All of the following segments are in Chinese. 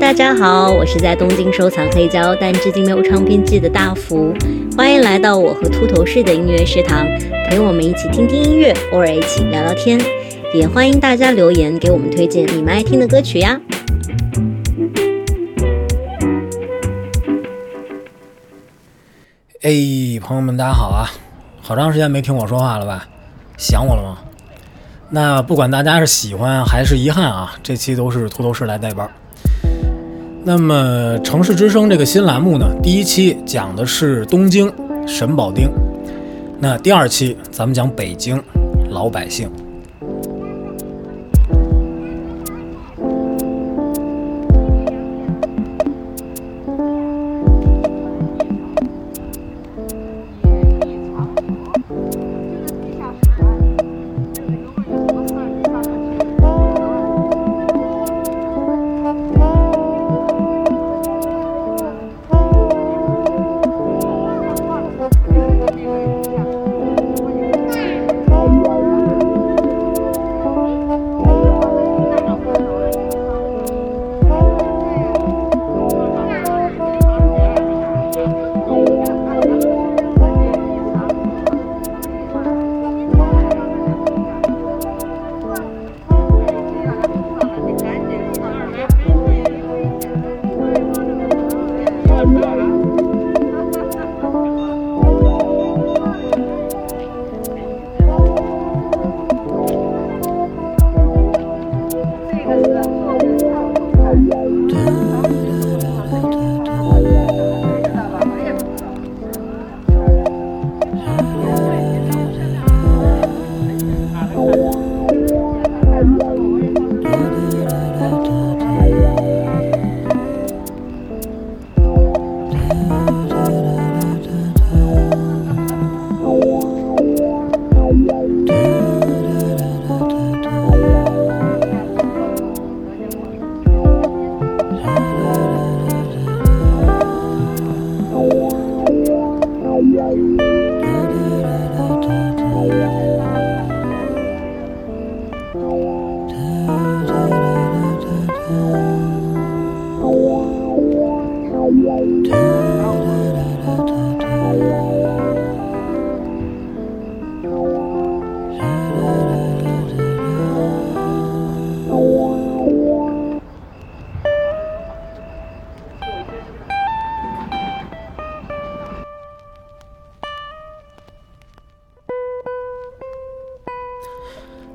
大家好，我是在东京收藏黑胶，但至今没有唱片机的大福。欢迎来到我和秃头士的音乐食堂，陪我们一起听听音乐，偶尔一起聊聊天。也欢迎大家留言给我们推荐你们爱听的歌曲呀。哎，朋友们，大家好啊！好长时间没听我说话了吧？想我了吗？那不管大家是喜欢还是遗憾啊，这期都是秃头士来代班。那么《城市之声》这个新栏目呢，第一期讲的是东京神保町，那第二期咱们讲北京老百姓。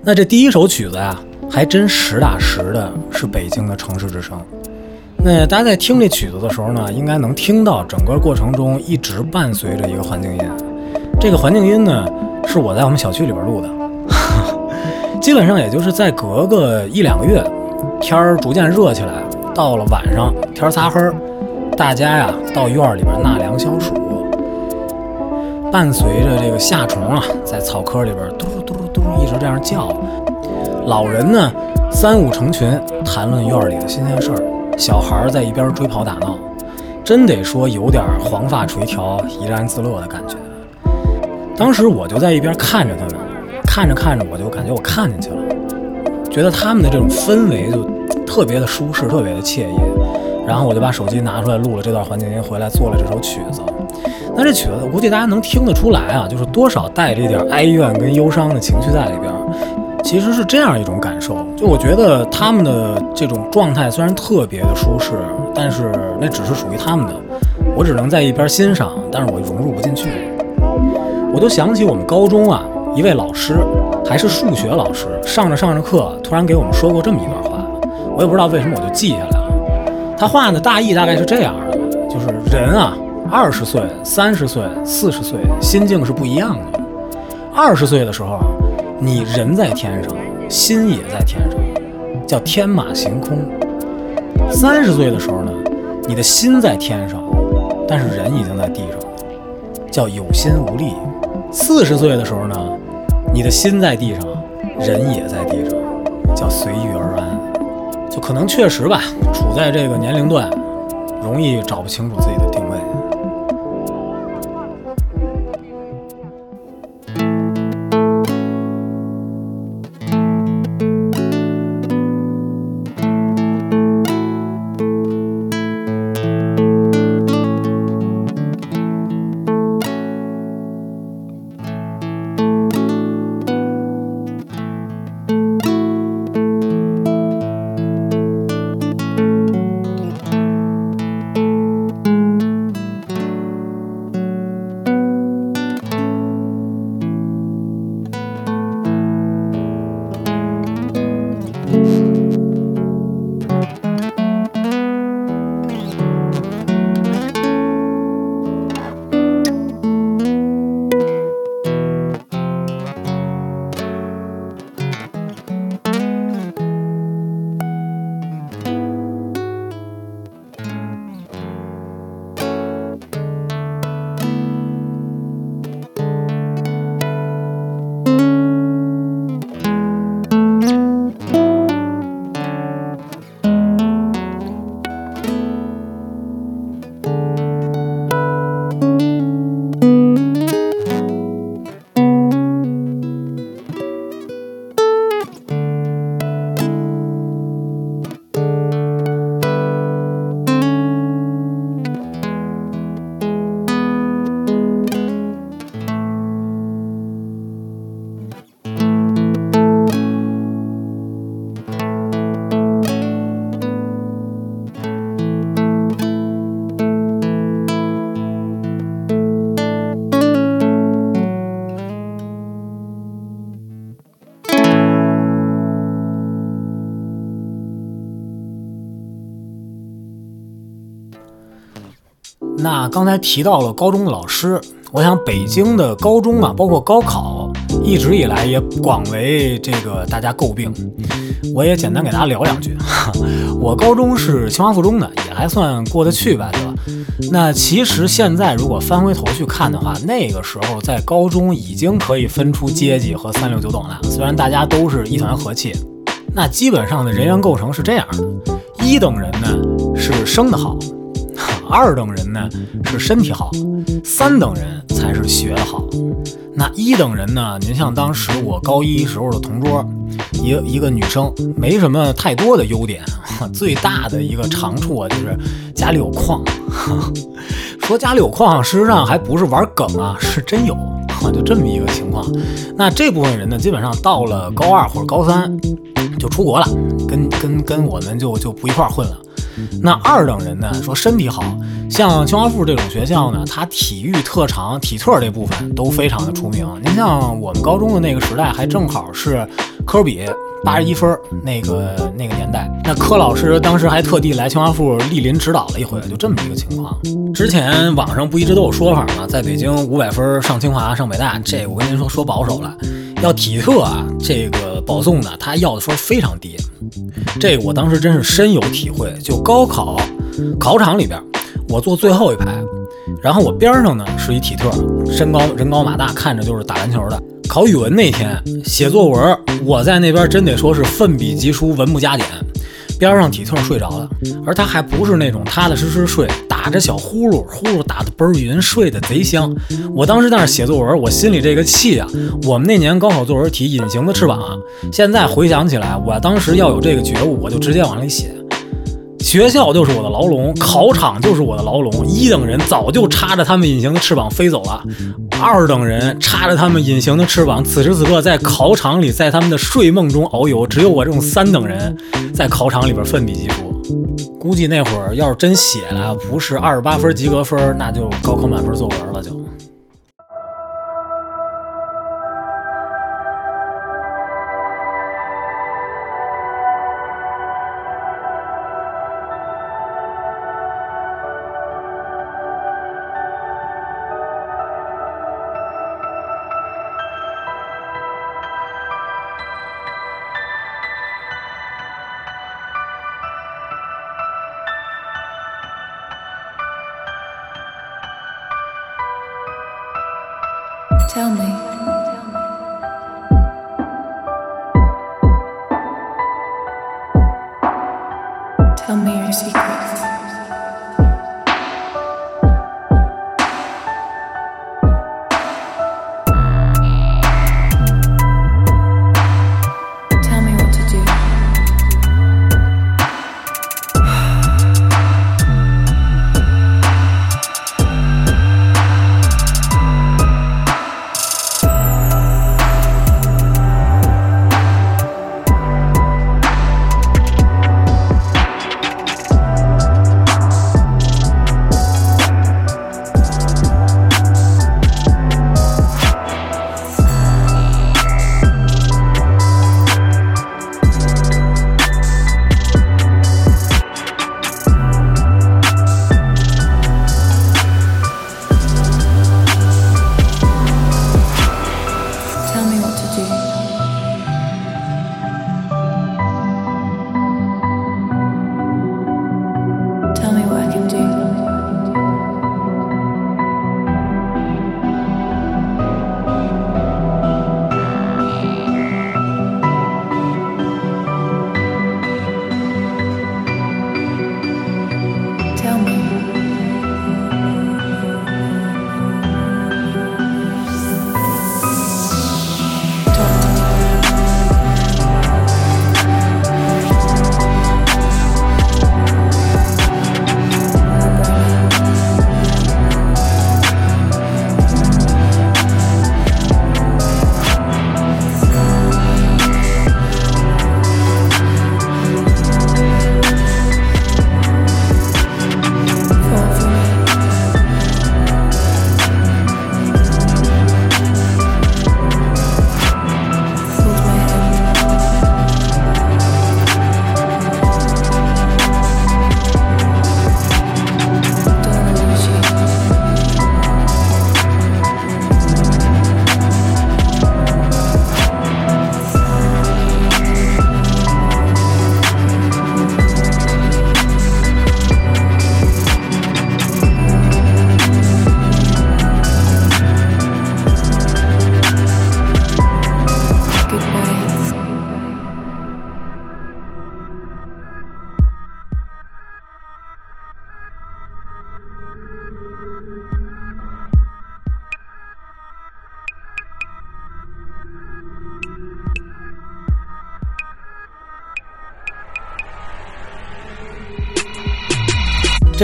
那这第一首曲子呀，还真实打实的是北京的城市之声。那大家在听这曲子的时候呢，应该能听到整个过程中一直伴随着一个环境音。这个环境音呢，是我在我们小区里边录的。基本上也就是在隔个一两个月，天儿逐渐热起来，到了晚上天擦黑，大家呀到院里边纳凉消暑，伴随着这个夏虫啊在草窠里边嘟嘟嘟一直这样叫，老人呢三五成群谈论院里的新鲜事儿，小孩在一边追跑打闹，真得说有点黄发垂髫怡然自乐的感觉。当时我就在一边看着他们。看着看着，我就感觉我看进去了，觉得他们的这种氛围就特别的舒适，特别的惬意。然后我就把手机拿出来录了这段环境音，回来做了这首曲子。那这曲子我估计大家能听得出来啊，就是多少带着一点哀怨跟忧伤的情绪在里边。其实是这样一种感受，就我觉得他们的这种状态虽然特别的舒适，但是那只是属于他们的，我只能在一边欣赏，但是我融入不进去。我就想起我们高中啊。一位老师，还是数学老师，上着上着课，突然给我们说过这么一段话，我也不知道为什么，我就记下来了。他话的大意大概是这样的：就是人啊，二十岁、三十岁、四十岁，心境是不一样的。二十岁的时候，你人在天上，心也在天上，叫天马行空；三十岁的时候呢，你的心在天上，但是人已经在地上，叫有心无力；四十岁的时候呢。你的心在地上，人也在地上，叫随遇而安。就可能确实吧，处在这个年龄段，容易找不清楚自己的定位。那刚才提到了高中的老师，我想北京的高中啊，包括高考，一直以来也广为这个大家诟病。我也简单给大家聊两句。我高中是清华附中的，也还算过得去吧，对吧？那其实现在如果翻回头去看的话，那个时候在高中已经可以分出阶级和三六九等了。虽然大家都是一团和气，那基本上的人员构成是这样的：一等人呢是生得好。二等人呢是身体好，三等人才是学得好。那一等人呢？您像当时我高一时候的同桌，一一个女生，没什么太多的优点，最大的一个长处啊就是家里有矿。说家里有矿，事实上还不是玩梗啊，是真有，就这么一个情况。那这部分人呢，基本上到了高二或者高三就出国了，跟跟跟我们就就不一块混了。那二等人呢？说身体好像清华附这种学校呢，它体育特长、体测这部分都非常的出名。您像我们高中的那个时代，还正好是科比八十一分那个那个年代。那柯老师当时还特地来清华附莅临指导了一回，就这么一个情况。之前网上不一直都有说法吗？在北京五百分上清华、上北大，这我跟您说说保守了。要体测啊，这个保送的他要的分非常低。这我当时真是深有体会。就高考考场里边，我坐最后一排，然后我边上呢是一体特，身高人高马大，看着就是打篮球的。考语文那天写作文，我在那边真得说是奋笔疾书，文不加点。边上体特睡着了，而他还不是那种踏踏实实睡，打着小呼噜，呼噜打的倍儿匀，睡得贼香。我当时在那写作文，我心里这个气啊！我们那年高考作文题《隐形的翅膀》，啊现在回想起来，我当时要有这个觉悟，我就直接往里写。学校就是我的牢笼，考场就是我的牢笼。一等人早就插着他们隐形的翅膀飞走了，二等人插着他们隐形的翅膀，此时此刻在考场里，在他们的睡梦中遨游。只有我这种三等人，在考场里边奋笔疾书。估计那会儿要是真写了，不是二十八分及格分，那就高考满分作文了，就。Tell me your secrets.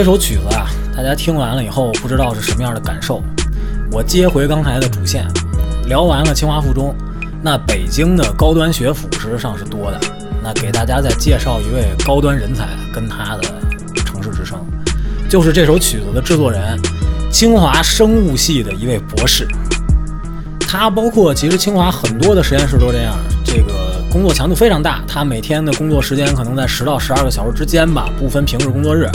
这首曲子啊，大家听完了以后不知道是什么样的感受。我接回刚才的主线，聊完了清华附中，那北京的高端学府实际上是多的。那给大家再介绍一位高端人才跟他的城市之声，就是这首曲子的制作人，清华生物系的一位博士。他包括其实清华很多的实验室都这样，这个工作强度非常大。他每天的工作时间可能在十到十二个小时之间吧，不分平日工作日。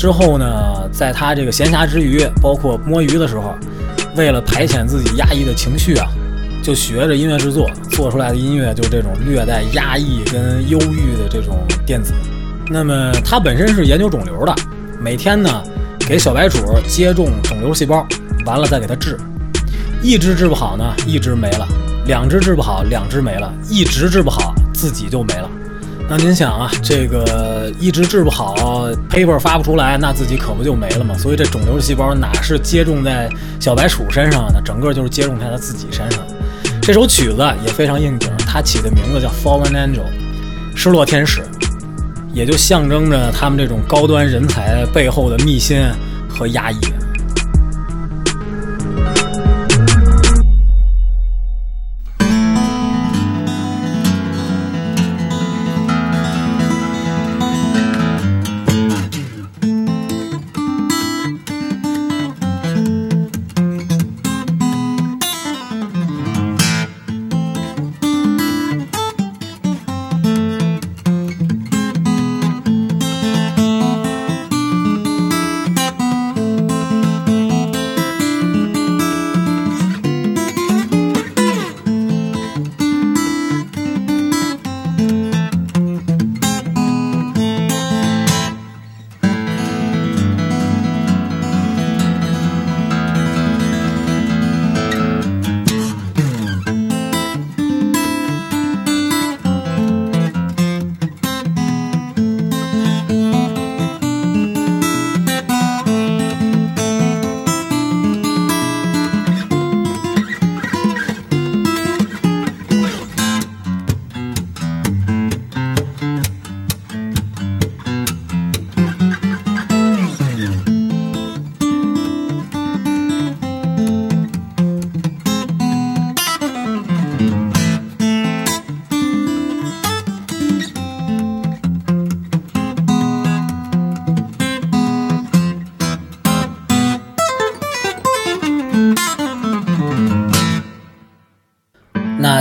之后呢，在他这个闲暇之余，包括摸鱼的时候，为了排遣自己压抑的情绪啊。就学着音乐制作，做出来的音乐就这种略带压抑跟忧郁的这种电子。那么他本身是研究肿瘤的，每天呢给小白鼠接种肿瘤细胞，完了再给它治。一只治不好呢，一只没了；两只治不好，两只没了；一直治不好，自己就没了。那您想啊，这个一直治不好，paper 发不出来，那自己可不就没了吗？所以这肿瘤细胞哪是接种在小白鼠身上呢？整个就是接种在他自己身上。这首曲子也非常应景，它起的名字叫《Fallen Angel》，失落天使，也就象征着他们这种高端人才背后的秘辛和压抑。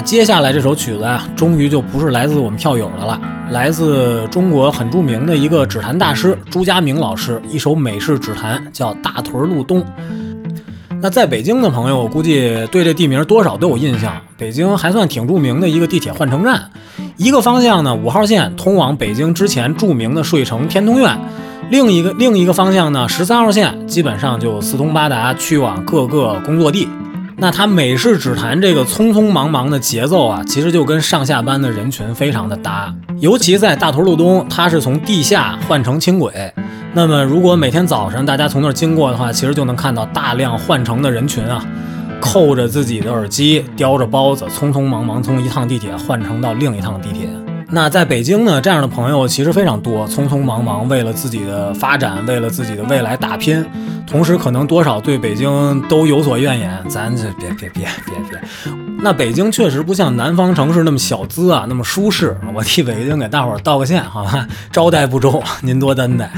接下来这首曲子啊，终于就不是来自我们票友的了，来自中国很著名的一个指弹大师朱家明老师，一首美式指弹叫《大屯路东》。那在北京的朋友，我估计对这地名多少都有印象。北京还算挺著名的一个地铁换乘站，一个方向呢，五号线通往北京之前著名的睡城天通苑，另一个另一个方向呢，十三号线基本上就四通八达，去往各个工作地。那它美式指弹这个匆匆忙忙的节奏啊，其实就跟上下班的人群非常的搭。尤其在大屯路东，它是从地下换乘轻轨。那么如果每天早上大家从那儿经过的话，其实就能看到大量换乘的人群啊，扣着自己的耳机，叼着包子，匆匆忙忙从一趟地铁换乘到另一趟地铁。那在北京呢，这样的朋友其实非常多，匆匆忙忙为了自己的发展，为了自己的未来打拼，同时可能多少对北京都有所怨言。咱这别别别别别，那北京确实不像南方城市那么小资啊，那么舒适。我替北京给大伙儿道个歉，好吧？招待不周，您多担待。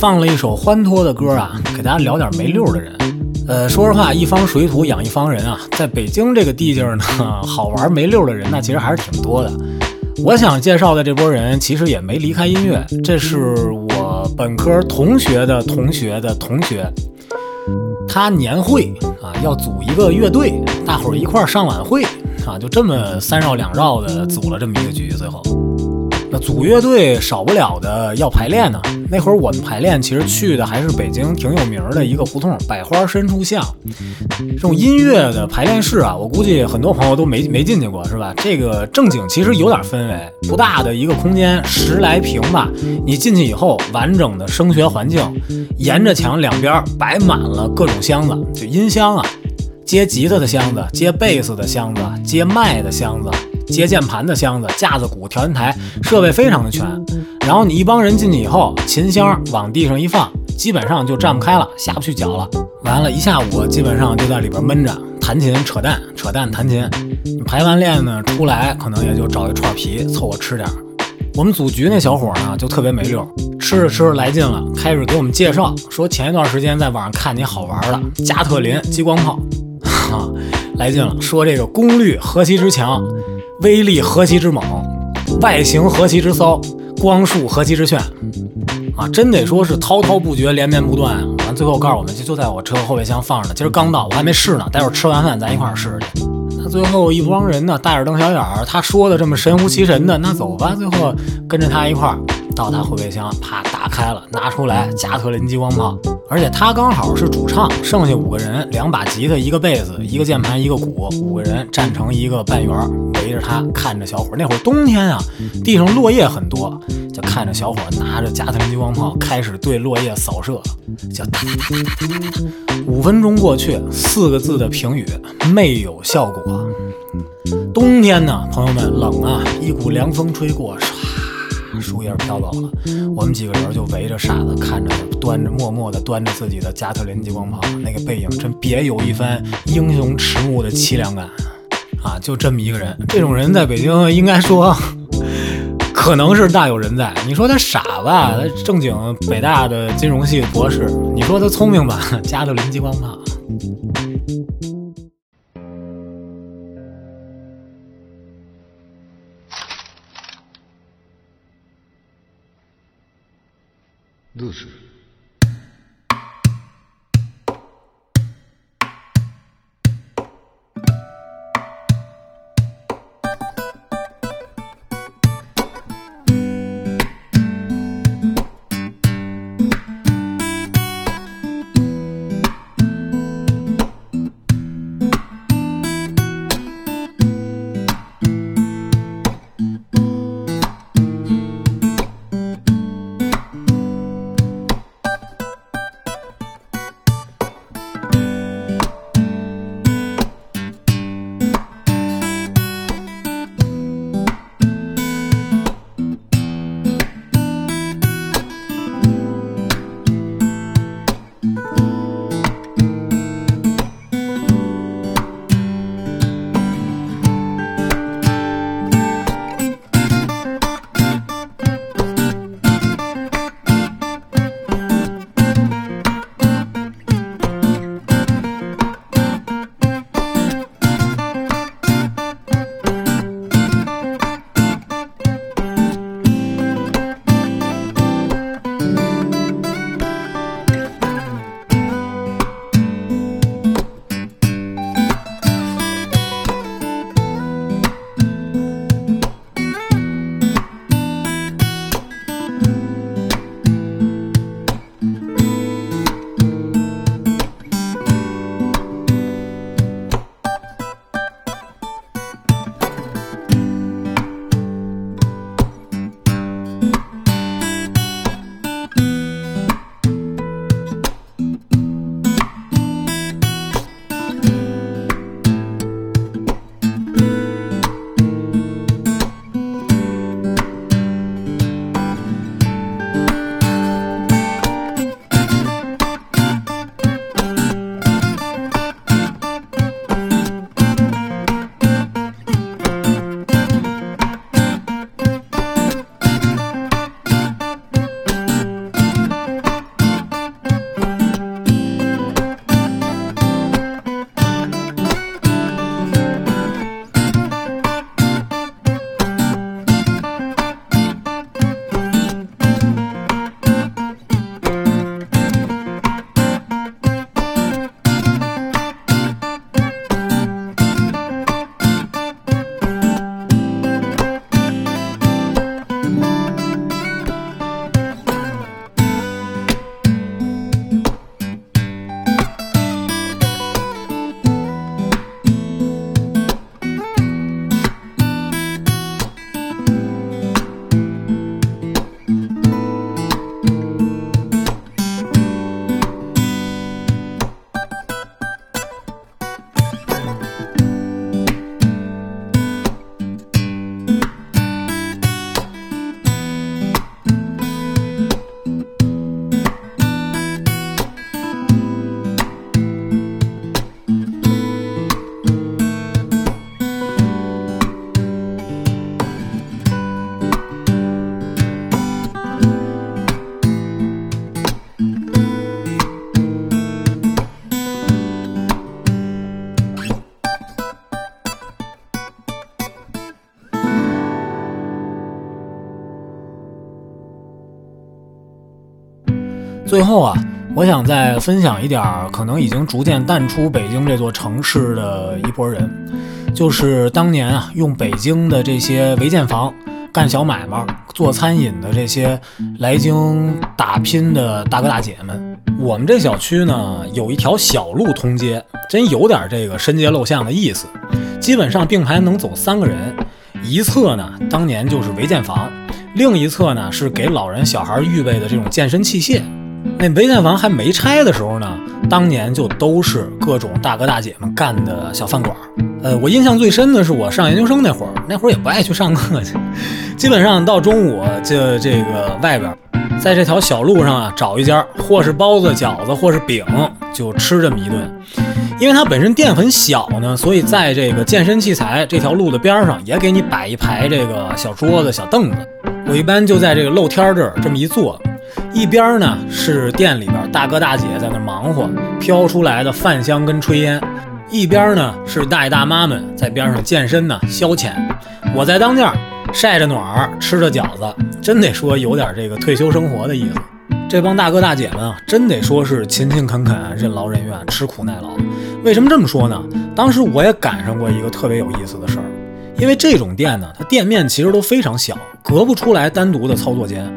放了一首欢脱的歌啊，给大家聊点没溜的人。呃，说实话，一方水土养一方人啊，在北京这个地界儿呢，好玩没溜的人呢，其实还是挺多的。我想介绍的这波人，其实也没离开音乐，这是我本科同学的同学的同学，他年会啊要组一个乐队，大伙儿一块儿上晚会啊，就这么三绕两绕的组了这么一个局，最后。那组乐队少不了的要排练呢。那会儿我们排练，其实去的还是北京挺有名的一个胡同——百花深处巷。这种音乐的排练室啊，我估计很多朋友都没没进去过，是吧？这个正经其实有点氛围，不大的一个空间，十来平吧。你进去以后，完整的声学环境，沿着墙两边摆满了各种箱子，就音箱啊，接吉他的箱子，接贝斯的箱子，接麦的箱子。接键盘的箱子、架子鼓、调音台，设备非常的全。然后你一帮人进去以后，琴箱往地上一放，基本上就站不开了，下不去脚了。完了，一下午基本上就在里边闷着，弹琴、扯淡、扯淡、弹琴。你排完练呢，出来可能也就找一串皮凑合吃点。我们组局那小伙呢，就特别没溜，吃着吃着来劲了，开始给我们介绍，说。前一段时间在网上看见好玩的加特林激光炮，哈，来劲了，说。这个功率何其之强。威力何其之猛，外形何其之骚，光束何其之炫，啊，真得说是滔滔不绝，连绵不断。完，最后告诉我们，就就在我车后备箱放着呢。今儿刚到，我还没试呢。待会儿吃完饭咱一块儿试试去。那最后一帮人呢，大眼瞪小眼儿，他说的这么神乎其神的，那走吧。最后跟着他一块儿到他后备箱，啪打开了，拿出来加特林激光炮。而且他刚好是主唱，剩下五个人，两把吉他，一个贝斯，一个键盘，一个鼓，五个人站成一个半圆。围着他看着小伙，那会儿冬天啊，地上落叶很多，就看着小伙拿着加特林激光炮开始对落叶扫射，就哒哒哒哒哒哒哒哒。五分钟过去，四个字的评语没有效果。冬天呢，朋友们冷啊，一股凉风吹过，唰，树叶飘走了。我们几个人就围着傻子看着，端着默默地端着自己的加特林激光炮，那个背影真别有一番英雄迟暮的凄凉感。啊，就这么一个人，这种人在北京应该说，可能是大有人在。你说他傻吧，他正经北大的金融系博士；你说他聪明吧，加特林激光炮。どうする 最后啊，我想再分享一点儿可能已经逐渐淡出北京这座城市的一拨人，就是当年啊用北京的这些违建房干小买卖、做餐饮的这些来京打拼的大哥大姐们。我们这小区呢有一条小路通街，真有点这个深街陋巷的意思。基本上并排能走三个人，一侧呢当年就是违建房，另一侧呢是给老人小孩预备的这种健身器械。那违建房还没拆的时候呢，当年就都是各种大哥大姐们干的小饭馆。呃，我印象最深的是我上研究生那会儿，那会儿也不爱去上课去，基本上到中午就这个外边，在这条小路上啊找一家，或是包子、饺子，或是饼，就吃这么一顿。因为它本身店很小呢，所以在这个健身器材这条路的边上，也给你摆一排这个小桌子、小凳子。我一般就在这个露天这儿这么一坐，一边呢是店里边大哥大姐在那忙活，飘出来的饭香跟炊烟；一边呢是大爷大妈们在边上健身呢消遣。我在当间晒着暖儿，吃着饺子，真得说有点这个退休生活的意思。这帮大哥大姐们啊，真得说是勤勤恳恳、任劳任怨、吃苦耐劳。为什么这么说呢？当时我也赶上过一个特别有意思的事儿，因为这种店呢，它店面其实都非常小，隔不出来单独的操作间，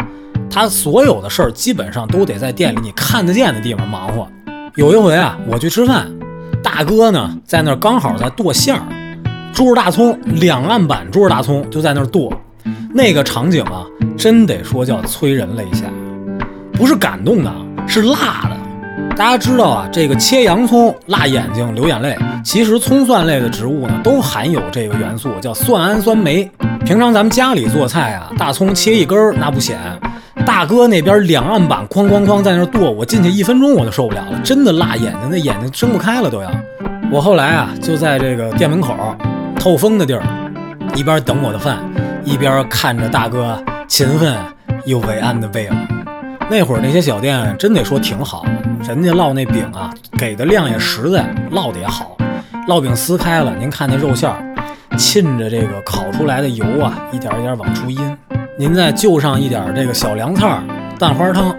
他所有的事儿基本上都得在店里你看得见的地方忙活。有一回啊，我去吃饭，大哥呢在那儿刚好在剁馅儿，猪肉大葱两案板猪肉大葱就在那儿剁，那个场景啊，真得说叫催人泪下。不是感动的，是辣的。大家知道啊，这个切洋葱辣眼睛、流眼泪。其实葱蒜类的植物呢，都含有这个元素，叫蒜氨酸酶。平常咱们家里做菜啊，大葱切一根儿那不显。大哥那边两案板哐哐哐在那剁，我进去一分钟我都受不了了，真的辣眼睛，那眼睛睁不开了都要。我后来啊，就在这个店门口透风的地儿，一边等我的饭，一边看着大哥勤奋又伟岸的背影。那会儿那些小店真得说挺好，人家烙那饼啊，给的量也实在，烙的也好。烙饼撕开了，您看那肉馅儿，沁着这个烤出来的油啊，一点一点往出阴。您再就上一点这个小凉菜儿、蛋花汤，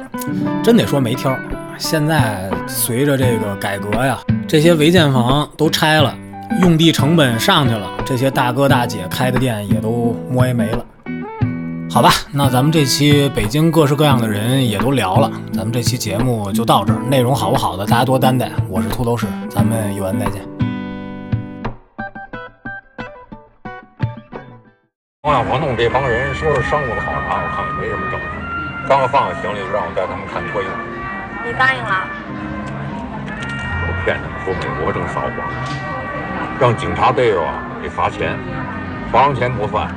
真得说没挑。现在随着这个改革呀，这些违建房都拆了，用地成本上去了，这些大哥大姐开的店也都摸也没了。好吧，那咱们这期北京各式各样的人也都聊了，咱们这期节目就到这儿。内容好不好的，大家多担待。我是秃头士，咱们有缘再见。我让我弄这帮人说是商务的考察，我看也没什么正事。刚放下行李，让我带他们看脱衣舞。你答应了？我骗他们说美国正扫黄，让警察逮着啊得罚钱，罚完钱不算。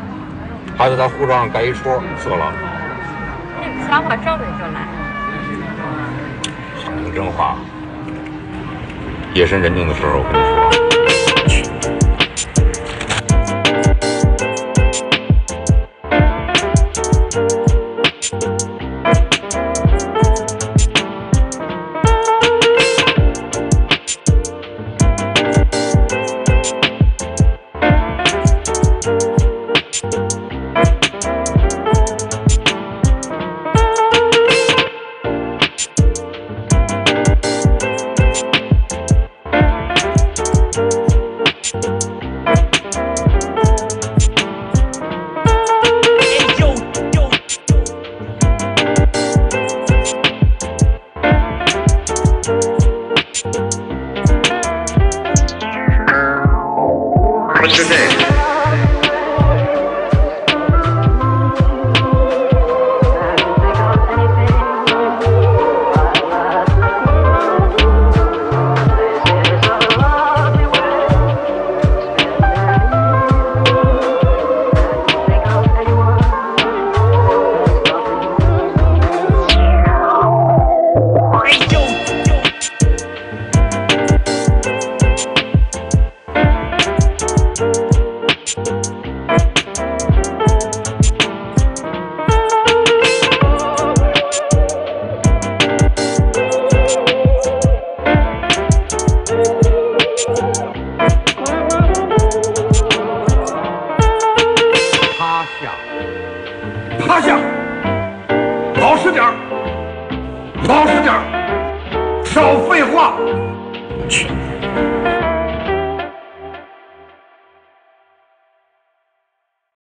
还在他护照上盖一戳，色狼。这个想法找准就来。想听真话，夜深人静的时候，我跟你